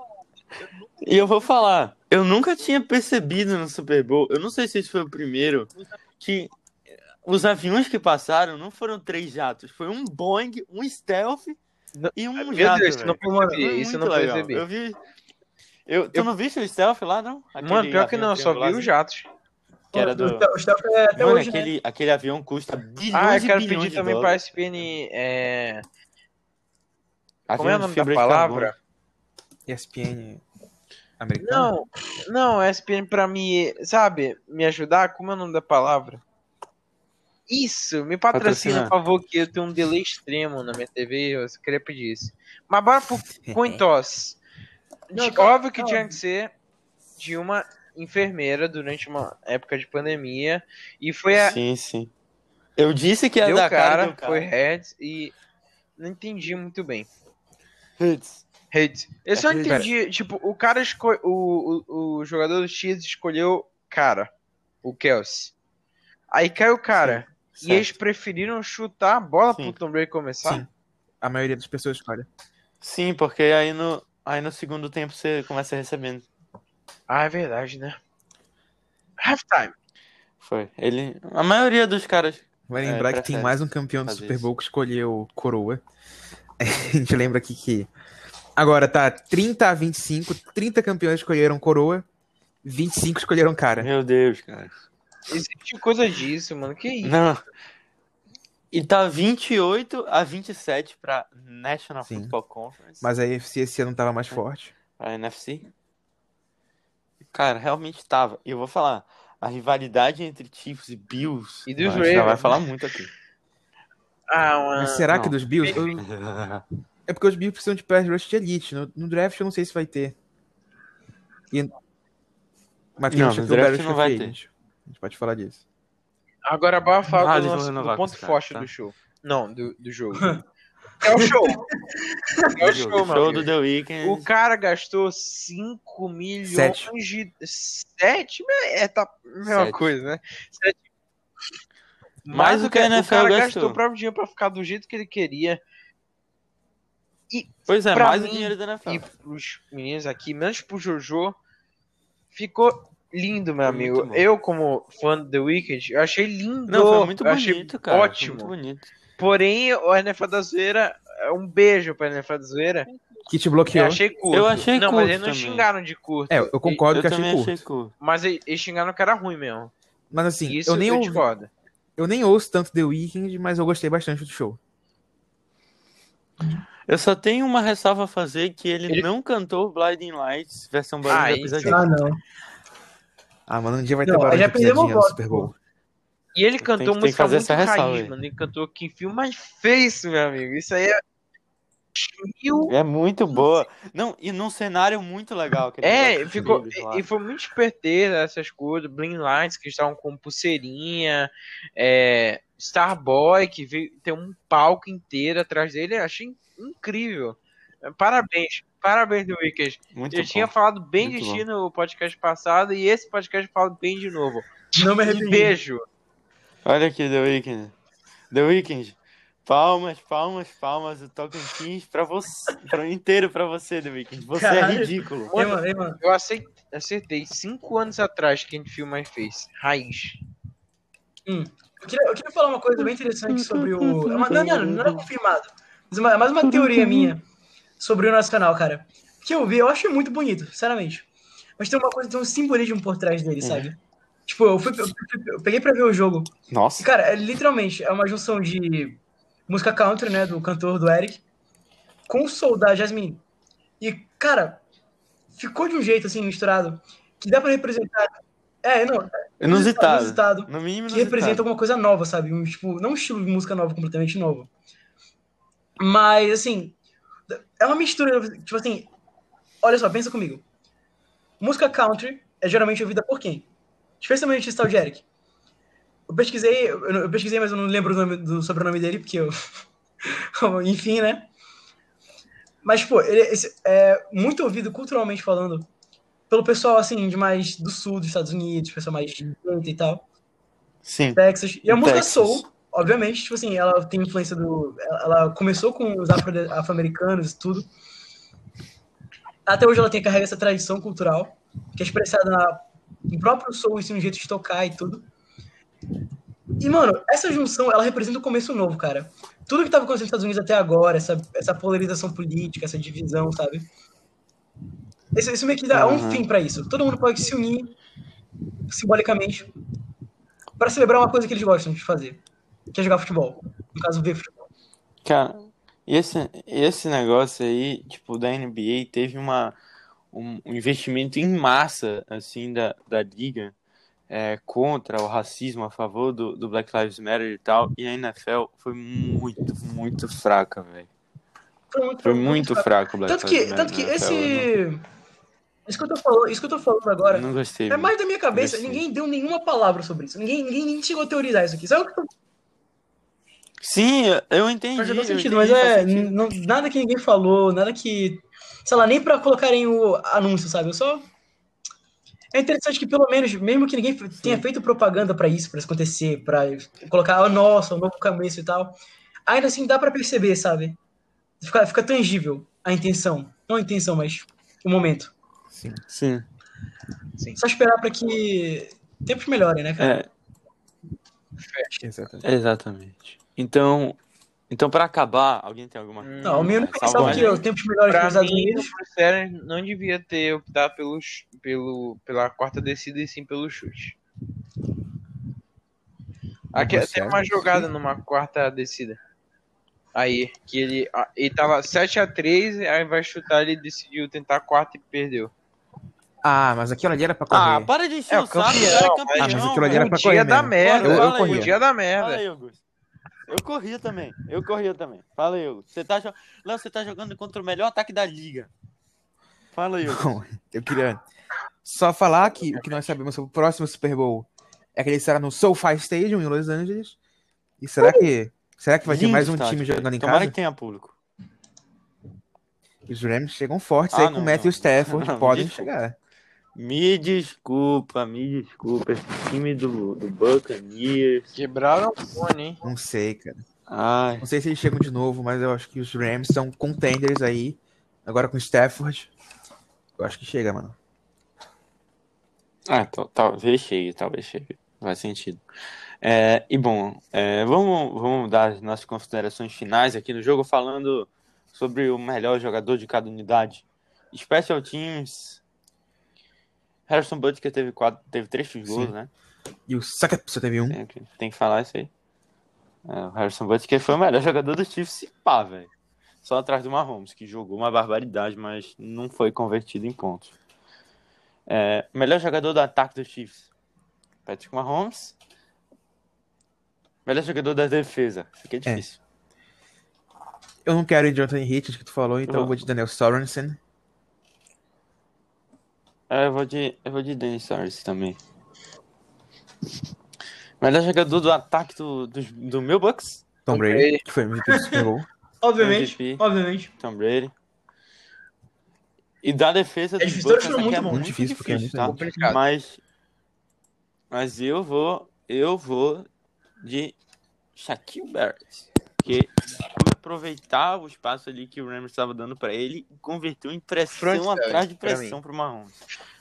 e eu vou falar, eu nunca tinha percebido no Super Bowl, eu não sei se esse foi o primeiro, que os aviões que passaram não foram três jatos, foi um Boeing, um Stealth Não- e um Meu jato. Deus, isso não velho. percebi. Foi Isso não legal. percebi. Eu vi. Eu, tu Eu- não viste o Stealth lá, não? Aquele Mano, pior que não, eu só vi os jatos. que era do. O Stealth é até Mano, hoje, né? aquele, aquele avião custa bilhões Ah, eu quero pedir também pra dólares. SPN. É... Avião Como é o nome da palavra? ESPN americano? Não, não, SPN pra me, sabe, me ajudar, como é o nome da palavra? Isso, me patrocina, por favor, que eu tenho um delay extremo na minha TV, eu queria pedir isso. Mas bora pro Coin Toss. Não, Óbvio que tinha que ser de uma enfermeira durante uma época de pandemia, e foi a... Sim, sim. Eu disse que ia Deu dar cara, cara, deu cara. foi Heads, e não entendi muito bem. Hits. Heads. Eu só É, entendi, tipo, o cara esco... o, o, o jogador do X escolheu cara, o Kelsey. Aí caiu o cara. E eles Certo. preferiram chutar a bola Sim. pro Tom Brady começar? Sim. A maioria das pessoas escolhe. Sim, porque aí no, aí no segundo tempo você começa recebendo. Ah, é verdade, né? Halftime. Foi. Ele. A maioria dos caras. Vai É, lembrar que tem mais um campeão do Super isso. Bowl que escolheu coroa. A gente lembra aqui que agora tá 30 a 25, 30 campeões escolheram coroa, 25 escolheram cara. Meu Deus, cara. Existe coisa disso, mano. Que isso? Não. E tá 28 a 27 pra National Sim. Football Conference. Mas a AFC esse ano tava mais É. forte. A NFC. Cara, realmente tava. E eu vou falar. A rivalidade entre Chiefs e Bills. E dos gente já vai Ravens, falar muito aqui. Ah, mano. Mas será não. que dos Bills? Eu- É porque os Bills precisam de pass rush de elite. No, no draft eu não sei se vai ter. E... Mas tem Não, um no Shaquille draft não vai ter. A gente pode falar disso. Agora bora falar Ah, do, nosso, do ponto forte tá. do show. Não, do, do jogo. é o show. É o show, show mano. do The Weeknd. O cara gastou 5 milhões Sete. de. 7? É, tá a mesma Sete. coisa, né? Sete. Mais do que a o NFL cara gastou. gastou o próprio dinheiro pra ficar do jeito que ele queria. Pois é, mais o mim, dinheiro da NFL. E pros meninos aqui, menos pro Jojo, ficou lindo, meu Foi amigo. Eu, como fã do The Weeknd, eu achei lindo. Não, foi muito eu achei bonito, cara. Foi Ótimo. muito bonito. Porém, o NFL da Zoeira, é um beijo pra NFL da Zoeira. Que te Eu bloqueou. achei curto. Eu achei Não, curto mas eles não também. xingaram de curto. É, eu concordo eu que achei também curto. achei curto. Mas eles xingaram que era ruim mesmo. Mas assim, Isso eu nem, ouvi- eu nem ouço tanto The Weeknd, mas eu gostei bastante do show. Eu só tenho uma ressalva a fazer que ele, Ele- não cantou Blinding Lights, versão barulho Ah, da. Ah, não. Ah, mano, um dia vai ter Não, barulho já de perdemos o Super Bowl. E ele Tem cantou que- tem que música fazer muito essa ressalva raiz, mano. Ele cantou que filme mais feio isso, meu amigo. Isso aí é. É muito boa. Não, e num cenário muito legal. É, ficou. deles. E, foi muito esperteiro essas coisas. Blind Lights, que estavam com pulseirinha. É, Starboy, que veio, tem um palco inteiro atrás dele. Eu achei incrível. Parabéns. Parabéns, do Wicked. Muito Eu bom. tinha falado bem Muito de bom. ti no podcast passado e esse podcast fala bem de novo. Não me Um arrependi. beijo. Olha aqui, The Weeknd. The Weeknd. Palmas, palmas, palmas. O Tocantins pra você. Pra, inteiro pra você, The Weeknd. Você é Caralho. ridículo. Ei, mano, ei, mano. Eu acei- acertei cinco anos atrás que a gente filme mais fez. Raiz. Eu queria, eu queria falar uma coisa bem interessante sobre o. é uma- não, não, não era confirmado. Mas é uma- é mais uma teoria minha sobre o nosso canal, cara. Que eu vi, eu acho muito bonito, sinceramente. Mas tem uma coisa, tem um simbolismo por trás dele, sabe? Tipo, eu, fui, eu, eu peguei pra ver o jogo. E, Nossa. cara, é, literalmente, é uma junção de música country, né, do cantor do Eric, com o soul da Jasmine. E, cara, ficou de um jeito, assim, misturado, que dá pra representar... É, não, Inusitado. inusitado No mínimo, que inusitado. representa alguma coisa nova, sabe? Um, tipo, não um estilo de música nova, completamente novo. Mas, assim, é uma mistura, tipo assim, olha só, pensa comigo. Música country é geralmente ouvida por quem? Especialmente esse tal de Eric. Eu pesquisei, eu, eu pesquisei, mas eu não lembro o nome do sobrenome dele, porque eu. Enfim, né? Mas, pô, ele esse é muito ouvido culturalmente falando pelo pessoal, assim, de mais do sul dos Estados Unidos, pessoal mais de e tal. Sim. Texas. E a música Texas. soul, obviamente, tipo assim, ela tem influência do. Ela começou com os afro- afro-americanos e tudo. Até hoje ela tem carrega essa tradição cultural, que é expressada na, no próprio soul, assim, um jeito de tocar e tudo. E, mano, essa junção, ela representa um começo novo, cara. Tudo que tava acontecendo nos Estados Unidos até agora, essa, essa polarização política, essa divisão, sabe? Isso, isso meio que dá um Uhum. fim pra isso. Todo mundo pode se unir simbolicamente, para celebrar uma coisa que eles gostam de fazer, que é jogar futebol. No caso, ver futebol. Cara, esse, esse negócio aí, tipo, da NBA teve uma, um, um investimento em massa, assim, da, da liga é, contra o racismo, a favor do, do Black Lives Matter e tal, e a NFL foi muito, muito fraca, velho. Foi muito, Foi muito fraco o Black Tanto que, Lives Matter tanto que esse. Isso que, eu tô falando, isso que eu tô falando agora não, gostei. é mais da minha cabeça. Ninguém deu nenhuma palavra sobre isso. Ninguém, ninguém nem chegou a teorizar isso aqui. Sabe o que eu tô Sim, eu entendi. Faz todo eu sentido, entendi, mas é sentido. não- nada que ninguém falou, nada que. Sei lá, nem pra colocarem o anúncio, sabe? Eu só. É interessante que pelo menos, mesmo que ninguém tenha feito propaganda pra isso, pra isso acontecer, pra colocar, oh, nossa, o novo começo e tal, ainda assim dá pra perceber, sabe? Fica, fica tangível a intenção. Não a intenção, mas o momento. Sim. Sim. Só esperar pra que tempos melhorem, né, cara? É, Exatamente. exatamente. Então, então para acabar, alguém tem alguma Hum, Não, o é, salva pensava mais que os tempos melhores nos Estados mim, Unidos. o Bruce não devia ter optado pelos, pelo, pela quarta descida e sim pelo chute. Aqui, tem uma jogada numa quarta descida. Aí, que ele, ah, ele tava 7x3, aí vai chutar, ele decidiu tentar quarta e perdeu. Ah, mas aquilo ali era pra correr. Ah, para de encher É, o o saco, campeão, cara é campeão. Ah, mas aquilo ali era pra Podia correr dar mesmo. merda. Eu, eu corria. Podia dar Fala merda. aí, Augusto. Eu corria também. Eu corria também. Fala aí, Augusto. Você tá, jo- Léo, você tá jogando contra o melhor ataque da liga. Fala aí. Bom, eu queria só falar que o que nós sabemos sobre o próximo Super Bowl é que ele será no SoFi Stadium em Los Angeles. E será que será que vai ter Lindo mais um estádio, time jogando em Tomara casa? que tenha público. Os Rams chegam fortes Ah, aí com não, o Matthew não. Stafford, Não, podem chegar. Me desculpa, me desculpa. Esse time do, do Buccaneers. Quebraram o fone, hein? Não sei, cara. Ai. Não sei se eles chegam de novo, mas eu acho que os Rams são contenders aí. Agora com o Stafford. Eu acho que chega, mano. Ah, tal- talvez chegue, talvez chegue. Faz sentido. É, e bom, é, vamos, vamos dar as nossas considerações finais aqui no jogo, falando sobre o melhor jogador de cada unidade. Special Teams. Harrison Butker teve, quatro, teve três Sim. né? E o Saka só teve um. Tem que, tem que falar isso aí. É, o Harrison Butker foi o melhor jogador do Chiefs, se pá, velho. Só atrás do Mahomes, que jogou uma barbaridade, mas não foi convertido em pontos. É, melhor jogador do ataque do Chiefs, Patrick Mahomes. Melhor jogador da defesa, fica difícil. Eu não quero ir de Anthony Hitchens que tu falou, então eu vou de Daniel Sorensen. É, eu vou de, eu vou de Dennis Sarris também. Melhor jogador do ataque do, do, do meu Bucks, Tom Brady, que foi MVP do Super Bowl. Obviamente, MVP. obviamente. Tom Brady. E da defesa É difícil, Bucks, foram aqui é muito muito bons. difícil, Difícil, porque é muito tá? complicado. Mas, mas eu vou, eu vou de Shaquille Barrett, que aproveitar o espaço ali que o Rams estava dando para ele e converteu em pressão Front atrás de pressão mim. pro Mahomes.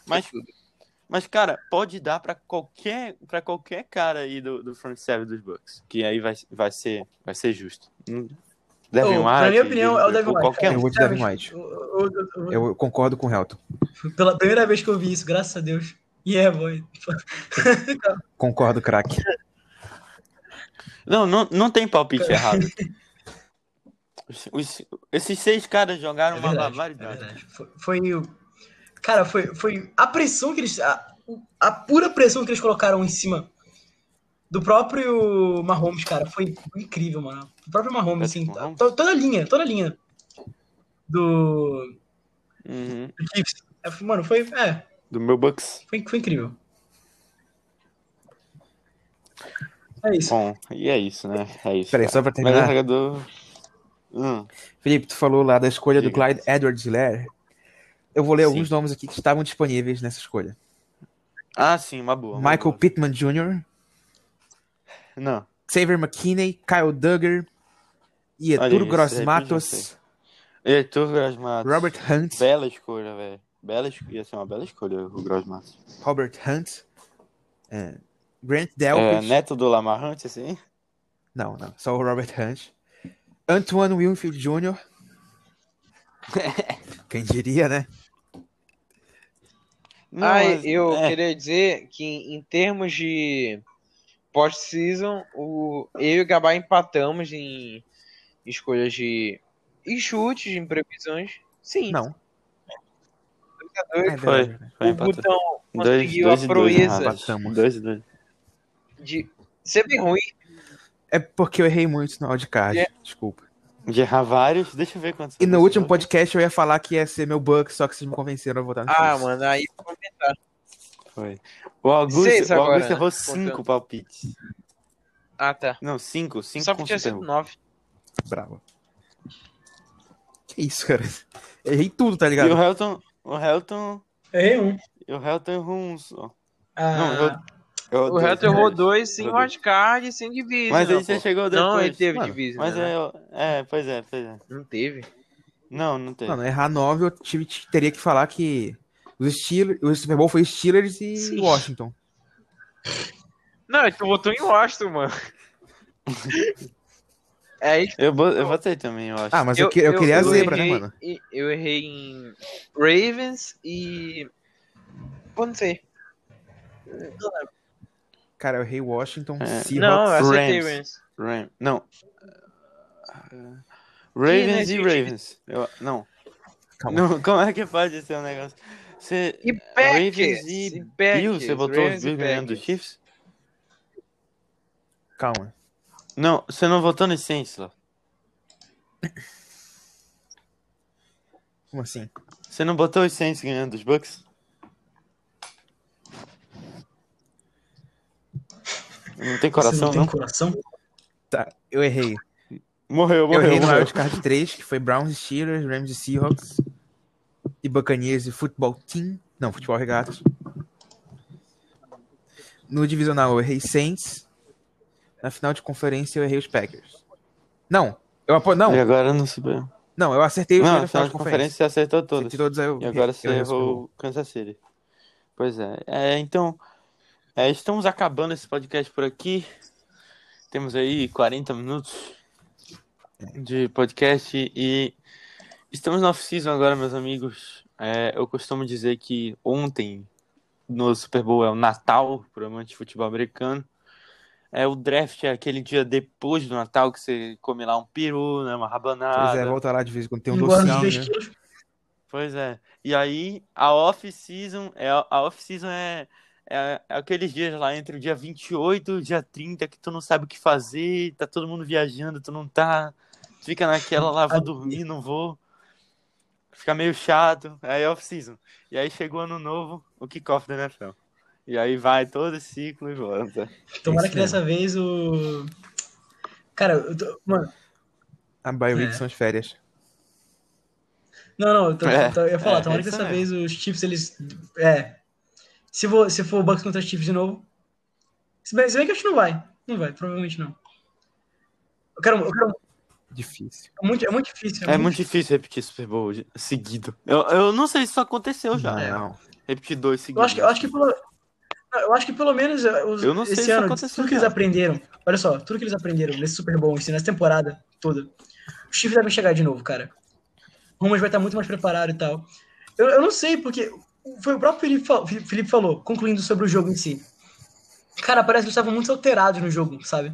Mas, Tudo. mas cara, pode dar para qualquer para qualquer cara aí do, do front seven dos Bucks, que aí vai, vai ser vai ser justo. Devin White, na minha opinião, é o Devin White. qualquer Eu vou de Devin White. Eu- concordo com o Helton. Pela primeira vez que eu vi isso, graças a Deus. E é, boy. Concordo, craque. Não, não, não tem palpite errado. Os- esses seis caras jogaram É uma verdade, é barbaridade. verdade. Foi, foi o. Cara, foi, foi a pressão que eles. A, a pura pressão que eles colocaram em cima do próprio Mahomes, cara. Foi incrível, mano. O próprio Mahomes, assim. Mahomes? to- Toda a linha, toda a linha do. Uhum. do. É, foi- Mano, foi. É, Do meu Bucks. foi, foi incrível. É isso. Bom, e é isso, né? É isso. Peraí, só pra Melhor terminar. jogador. Hum, Felipe, tu falou lá da escolha do Diga. Clyde Edwards Hilaire. Eu vou ler Sim. alguns nomes aqui que estavam disponíveis nessa escolha. Ah, sim, uma boa. uma Michael boa. Pittman Jr., Não. Xavier McKinney, Kyle Duggar, Ietur isso, Gross Matos, Heitor Grosmatos. Robert Hunt, Bela escolha, velho. Bela es... Ia ser uma bela escolha o Grosmatos. Robert Hunt, é, Grant É, Delpit, neto do Lamar Hunt, assim? não, não, só o Robert Hunt, Antoine Winfield Jr., quem diria, né? Não, ah, mas- eu é, queria dizer que em termos de post-season, o eu e o Gabá empatamos em escolhas de em chutes, em previsões. Sim. Não. dois, É Foi, foi o empatado. Butão Dois, conseguiu dois a e dois, proeza né? Empatamos. Dois e dois. de ser bem ruim. É porque eu errei muito no wildcard. É. Desculpa. De errar vários, deixa eu ver quantos. E no último podcast eu ia falar que ia ser meu Buck, só que vocês me convenceram a votar no Ah, Chiefs. mano, aí vou comentar. Foi. O Augusto, Seis o agora, Augusto né? errou Contando. cinco palpites. Ah, tá. Não, cinco. Cinco Só com que tinha sido nove. Bravo. Que isso, cara? Errei tudo, tá E ligado? o Helton, o Helton, Errei um. e o Helton errou um só. Ah, Não, errou O Reto errou dois. sem wildcard e sem division. Mas aí pô. você chegou depois. Não, ele teve Mano, division. Mas né? é, é, pois é, pois é. Não teve. Não, não teve. Mano, errar 9 eu tive, teria que falar que os Steelers, o Super Bowl foi Steelers e Sim. Washington. Não, tu votou em Washington, mano. É aí que Eu, eu votei também, eu acho. Ah, mas eu, que- eu queria a zebra, né, errei, mano? e- Eu errei em Ravens e. Pô, não sei. Cara, eu errei Washington, É. Seahawks. Não, Rams. Rams. Ram- Não. Ravens Que, e né, Ravens. Eu- não. Calma. não. Como é que ser um negócio? Você, E Ravens Packers. e e Packers, Bills, você botou Ravens os e Bills ganhando. Chiefs? Calma. Não, você não votou no Saints lá. Como assim? Você não botou os Saints ganhando dos Bucks? Não tem Você coração, não tem não? coração? Tá, eu errei. Morreu, Eu morreu, errei no morreu. Wildcard 3, que foi Browns Steelers, Rams e Seahawks. E Buccaneers e Football Team. Não, Futebol Regatas. No divisional eu errei Saints. Na final de conferência eu errei os Packers. Não, eu apo... não, E agora não se vê. não, eu acertei os Não, na na final de conferência você acertou todos. Acertei todos, eu- E agora eu você errei errou o Kansas City. Pois é. É, então, é, estamos acabando esse podcast por aqui. Temos aí 40 minutos de podcast e estamos na off-season agora, meus amigos. É, eu costumo dizer que ontem no Super Bowl é o Natal para amante de futebol americano. É, o draft é aquele dia depois do Natal que você come lá um peru, né, uma rabanada. Pois é, volta lá de vez em quando tem um docinho, 3 né? Pois é. E aí, a off-season, é, a off-season é, é, é aqueles dias lá entre o dia 28 e o dia 30 que tu não sabe o que fazer, tá todo mundo viajando, tu não tá. Tu fica naquela lá, vou dormir, não vou. Fica meio chato. Aí é off-season. E aí chegou ano novo, o kickoff da NFL. E aí vai todo esse ciclo e volta. Tomara que dessa vez o. Cara, eu tô... mano, A bye week É. são as férias. não, não, eu, tô- É, eu ia falar, é, tomara é que dessa vez os Chiefs, eles. É. Se for, se for o Bucks contra Chiefs de novo. Se bem, se bem que acho que não vai. Não vai, provavelmente não. Eu quero, eu quero Difícil. é, muito, é muito difícil. É muito difícil repetir Super Bowl seguido. Eu, eu não sei se isso aconteceu já. Não. Repetir dois Eu seguidos. acho que, eu acho que pelo. Eu acho que pelo menos eh, os- Eu não sei esse se ano, aconteceu tudo que eles aprenderam. Olha só, tudo que eles aprenderam nesse Super Bowl, assim, nessa temporada toda. Os Chiefs devem chegar de novo, cara. O Rumas vai estar muito mais preparado e tal. Eu, eu não sei, porque foi o próprio Felipe, Felipe falou, concluindo sobre o jogo em si. Cara, parece que eles estavam muito alterados no jogo, sabe?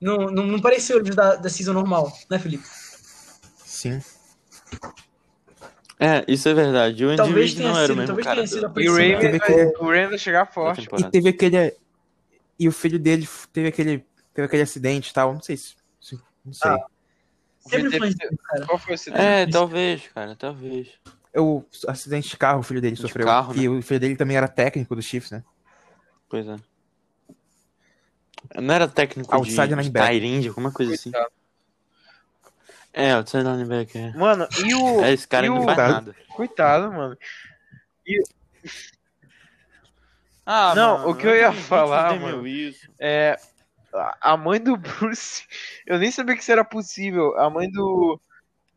Não, não, não pareceu eles da, da season normal, né, Felipe? Sim. É, isso é verdade. O Andy Talvez tenha não era o sido, mesmo talvez cara tenha sido a E o vai, que- o Ravens vai chegar forte. E temporada. teve aquele. E o filho dele teve aquele. Teve aquele acidente e tal. Não sei se. Não sei. Ah. Sempre foi isso, cara. Qual foi o acidente? É, talvez, cara, talvez. O acidente de carro, o filho dele De sofreu. carro, né? E o filho dele também era técnico do Chiefs, né? Pois é. Não era técnico Outside de, de. Tyrande, alguma coisa assim. É, outside linebacker. é. Mano, e o. É, esse cara e não o- faz Coitado. nada. Coitado, mano. Ah, Não, o que eu ia falar, mano. Wilson. É. a- A mãe do Bruce. Eu nem sabia que isso era possível. A mãe do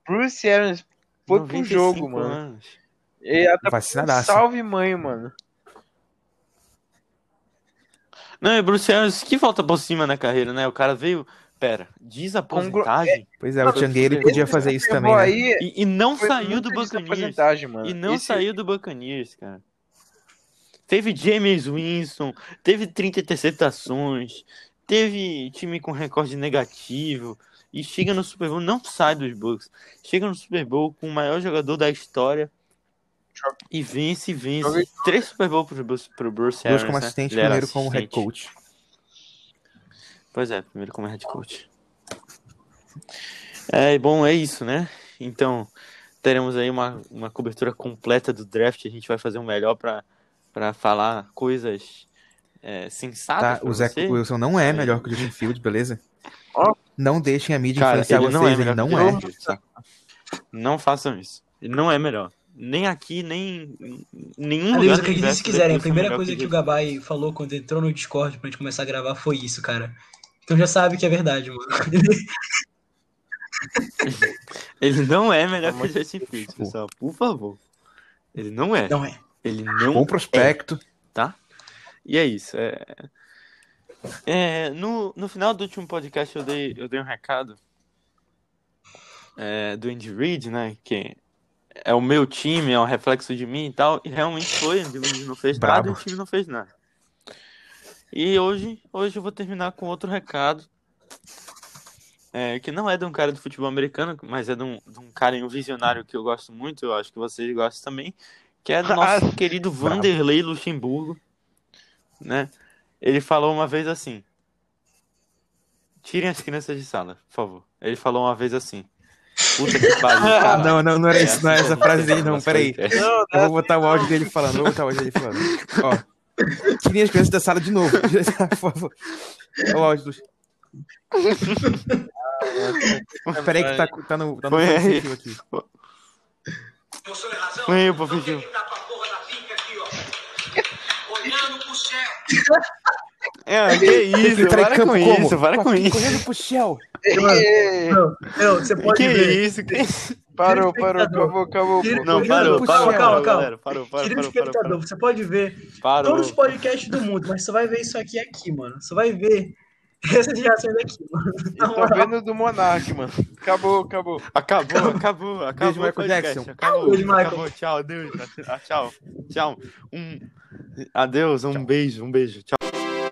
Bruce Arians foi pro 95 jogo, mano. anos. E ela tá Vacinadaça. Salve mãe, mano. Não, e Bruce Arians, que volta por cima na carreira, né? O cara veio, pera, desaposentagem Pois é, o pro podia fazer isso também, né? aí e, e não saiu do Buccaneers. E não Esse- saiu do Buccaneers, cara. Teve James Winston, teve 30 interceptações, teve time com recorde negativo e chega no Super Bowl, não sai dos Bucks, chega no Super Bowl com o maior jogador da história e vence, vence. Joga- Três Super Bowl pro, Bruce- pro Bruce Dois Arians, como né? assistente, era primeiro como head coach. Pois é, primeiro como head coach. É, bom, é isso, né? Então, teremos aí uma, uma cobertura completa do draft. A gente vai fazer o melhor pra, pra falar coisas é, sensatas Tá? O Zach. Wilson não é melhor que o Justin Fields, beleza? Ó. Não deixem a mídia Cara, influenciar ele não é vocês, melhor ele não que o é. Fields, tá? Não façam isso. Ele não é melhor. Nem aqui, nem em nenhum lugar. Amigos, do acreditem se quiserem. A é primeira coisa que o Jesus. Gabai falou quando entrou no Discord pra gente começar a gravar foi isso, cara. Então já sabe que é verdade, mano. Ele não é melhor que o Justin Fields, pessoal. Por favor. Ele não é. Não é. Ele não Bom prospecto. E é isso. É... É, no, no final do último podcast eu dei, eu dei um recado é, do Andy Reid, né? Que é o meu time, é um reflexo de mim e tal. E realmente foi, o Andy Reid não fez nada Bravo. e o time não fez nada. E hoje, hoje eu vou terminar com outro recado. é, que não é de um cara do futebol americano, mas é de um, de um cara um visionário que eu gosto muito, eu acho que vocês gostam também, que é do nosso querido Vanderlei Luxemburgo, né? Ele falou uma vez assim: Tirem as crianças de sala, por favor. Ele falou uma vez assim: Puta que pariu. Ah, cara. não, não, não era É isso, não é assim essa que a frase faz não, peraí. Eu vou botar o áudio dele falando, vou botar o áudio dele falando. Ó. Tirem as crianças da sala de novo. Por favor. Olha o áudio do. Peraí que tá, tá no, tá no aí. aqui. Põe aí, professor. É, que isso, para com como? isso, para com isso. Correndo pro Shell. Não, não, você pode Que ver. isso, que isso. Parou, parou, acabou, acabou. Não, Calma, parou, calma, parou, calma, parou, calma. Parou, parou, Querido parou, parou, espectador, parou. você pode ver Parou. todos os podcasts do mundo, mas você vai ver isso aqui aqui, mano. Você vai ver essas reações aqui, mano. Tô vendo do Monark, mano. Acabou, acabou. Acabou, acabou, acabou Beijo, o Michael. Jackson. Acabou, acabou. Tchau, adeus. Ah, Tchau, tchau. Um adeus, um beijo, um beijo. Tchau.